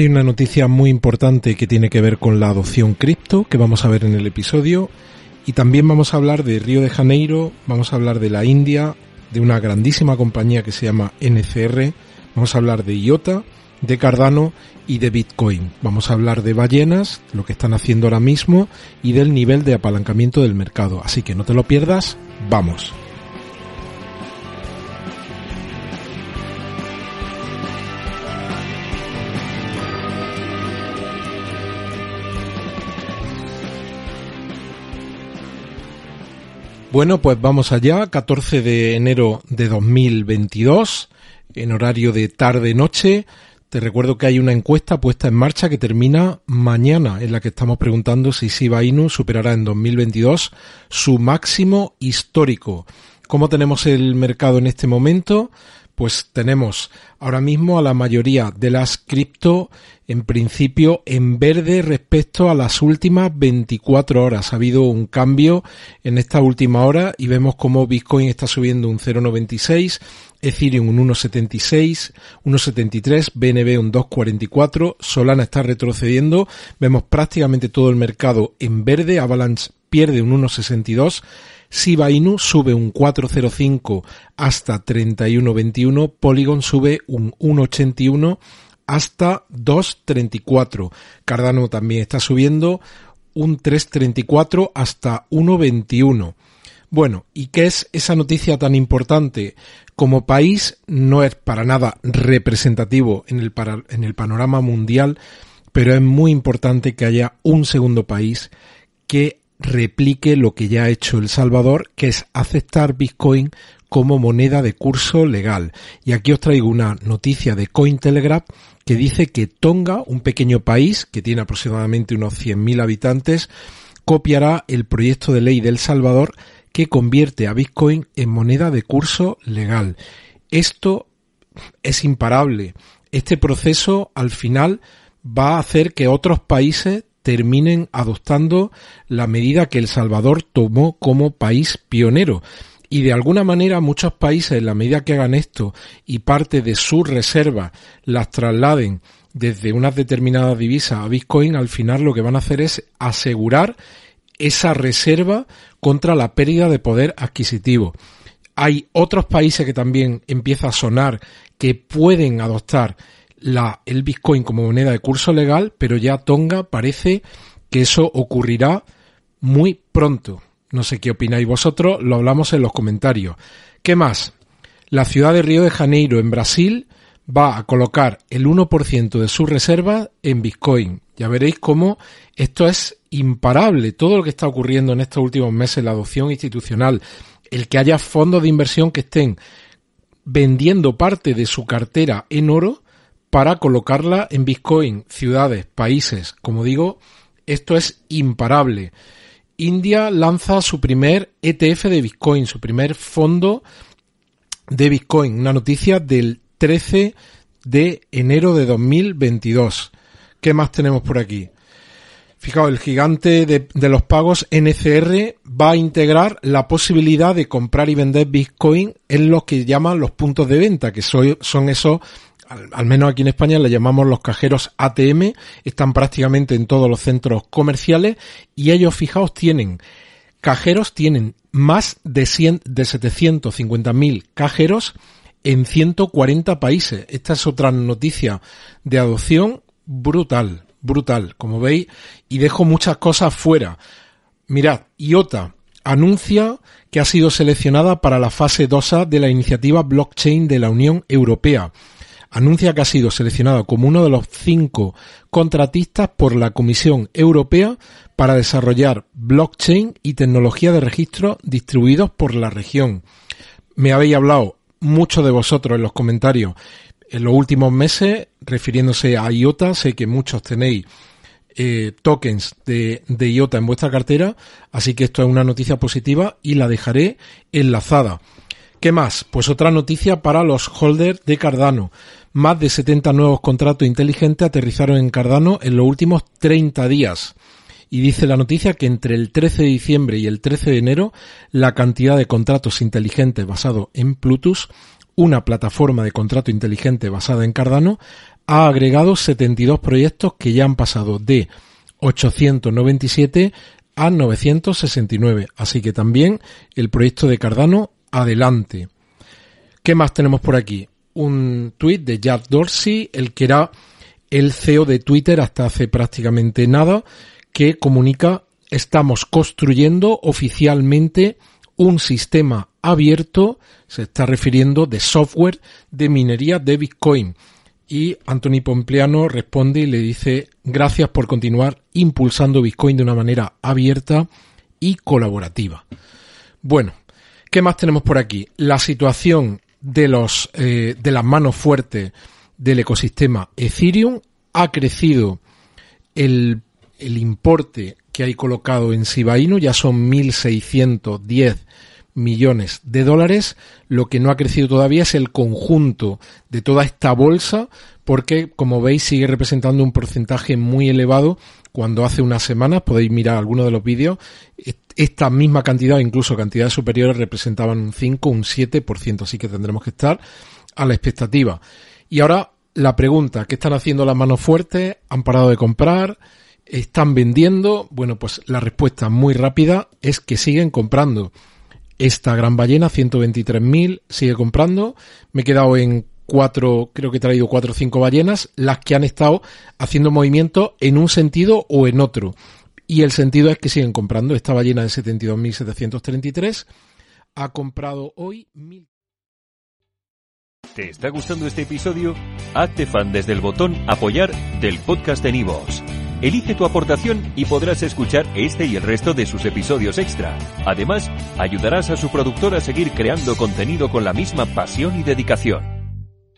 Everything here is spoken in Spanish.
Hay una noticia muy importante que tiene que ver con la adopción cripto que vamos a ver en el episodio y también vamos a hablar de Río de Janeiro, vamos a hablar de la India, de una grandísima compañía que se llama NCR, vamos a hablar de IOTA, de Cardano y de Bitcoin. Vamos a hablar de ballenas, lo que están haciendo ahora mismo y del nivel de apalancamiento del mercado. Así que no te lo pierdas, vamos. Bueno, pues vamos allá, 14 de enero de 2022, en horario de tarde-noche. Te recuerdo que hay una encuesta puesta en marcha que termina mañana, en la que estamos preguntando si Shiba Inu superará en 2022 su máximo histórico. ¿Cómo tenemos el mercado en este momento? Pues tenemos ahora mismo a la mayoría de las cripto en principio en verde respecto a las últimas 24 horas. Ha habido un cambio en esta última hora y vemos como Bitcoin está subiendo un 0,96, Ethereum un 1,76, 1,73, BNB un 2,44, Solana está retrocediendo, vemos prácticamente todo el mercado en verde, Avalanche pierde un 1,62, Shiba Inu sube un 4,05 hasta 31,21, Polygon sube un 1,81 hasta 2.34. Cardano también está subiendo un 3.34 hasta 1.21. Bueno, ¿y qué es esa noticia tan importante? Como país no es para nada representativo en el, en el panorama mundial, pero es muy importante que haya un segundo país que replique lo que ya ha hecho El Salvador, que es aceptar Bitcoin como moneda de curso legal. Y aquí os traigo una noticia de Cointelegraph que dice que Tonga, un pequeño país que tiene aproximadamente unos 100.000 habitantes, copiará el proyecto de ley del Salvador que convierte a Bitcoin en moneda de curso legal. Esto es imparable. Este proceso al final va a hacer que otros países terminen adoptando la medida que El Salvador tomó como país pionero. Y de alguna manera muchos países, en la medida que hagan esto y parte de sus reservas las trasladen desde unas determinadas divisas a Bitcoin, al final lo que van a hacer es asegurar esa reserva contra la pérdida de poder adquisitivo. Hay otros países que también empieza a sonar que pueden adoptar la, el Bitcoin como moneda de curso legal, pero ya Tonga parece que eso ocurrirá muy pronto. No sé qué opináis vosotros, lo hablamos en los comentarios. ¿Qué más? La ciudad de Río de Janeiro, en Brasil, va a colocar el 1% de sus reservas en Bitcoin. Ya veréis cómo esto es imparable. Todo lo que está ocurriendo en estos últimos meses, la adopción institucional, el que haya fondos de inversión que estén vendiendo parte de su cartera en oro para colocarla en Bitcoin, ciudades, países. Como digo, esto es imparable. India lanza su primer ETF de Bitcoin, su primer fondo de Bitcoin. Una noticia del 13 de enero de 2022. ¿Qué más tenemos por aquí? Fijaos, el gigante de, de, los pagos NCR va a integrar la posibilidad de comprar y vender Bitcoin en los que llaman los puntos de venta, que son esos al, menos aquí en España le llamamos los cajeros ATM, están prácticamente en todos los centros comerciales y ellos, fijaos, tienen cajeros, tienen más de, 100, de 750.000 cajeros en 140 países. Esta es otra noticia de adopción brutal, brutal, como veis, y dejo muchas cosas fuera. Mirad, IOTA anuncia que ha sido seleccionada para la fase 2 de la iniciativa blockchain de la Unión Europea anuncia que ha sido seleccionado como uno de los cinco contratistas por la Comisión Europea para desarrollar blockchain y tecnología de registro distribuidos por la región. Me habéis hablado muchos de vosotros en los comentarios en los últimos meses refiriéndose a IOTA. Sé que muchos tenéis eh, tokens de IOTA en vuestra cartera, así que esto es una noticia positiva y la dejaré enlazada. ¿Qué más? Pues otra noticia para los holders de Cardano. Más de 70 nuevos contratos inteligentes aterrizaron en Cardano en los últimos 30 días. Y dice la noticia que entre el 13 de diciembre y el 13 de enero la cantidad de contratos inteligentes basado en Plutus, una plataforma de contrato inteligente basada en Cardano, ha agregado 72 proyectos que ya han pasado de 897 a 969. Así que también el proyecto de Cardano adelante. ¿Qué más tenemos por aquí? Un tuit de Jack Dorsey, el que era el CEO de Twitter hasta hace prácticamente nada, que comunica estamos construyendo oficialmente un sistema abierto, se está refiriendo de software de minería de Bitcoin. Y Anthony Pompleano responde y le dice gracias por continuar impulsando Bitcoin de una manera abierta y colaborativa. Bueno, ¿qué más tenemos por aquí? La situación de los eh, de las manos fuertes del ecosistema Ethereum ha crecido el, el importe que hay colocado en Shiba Inu, ya son 1.610 millones de dólares. Lo que no ha crecido todavía es el conjunto de toda esta bolsa, porque como veis sigue representando un porcentaje muy elevado. Cuando hace unas semanas, podéis mirar algunos de los vídeos, esta misma cantidad, incluso cantidades superiores, representaban un 5, un 7%, así que tendremos que estar a la expectativa. Y ahora la pregunta, ¿qué están haciendo las manos fuertes? ¿Han parado de comprar? ¿Están vendiendo? Bueno, pues la respuesta muy rápida es que siguen comprando. Esta gran ballena, 123.000, sigue comprando. Me he quedado en cuatro, creo que he traído cuatro o cinco ballenas, las que han estado haciendo movimiento en un sentido o en otro. Y el sentido es que siguen comprando. Esta ballena de 72.733 ha comprado hoy mil. ¿Te está gustando este episodio? Hazte fan desde el botón apoyar del podcast de Nivos. Elige tu aportación y podrás escuchar este y el resto de sus episodios extra. Además, ayudarás a su productor a seguir creando contenido con la misma pasión y dedicación.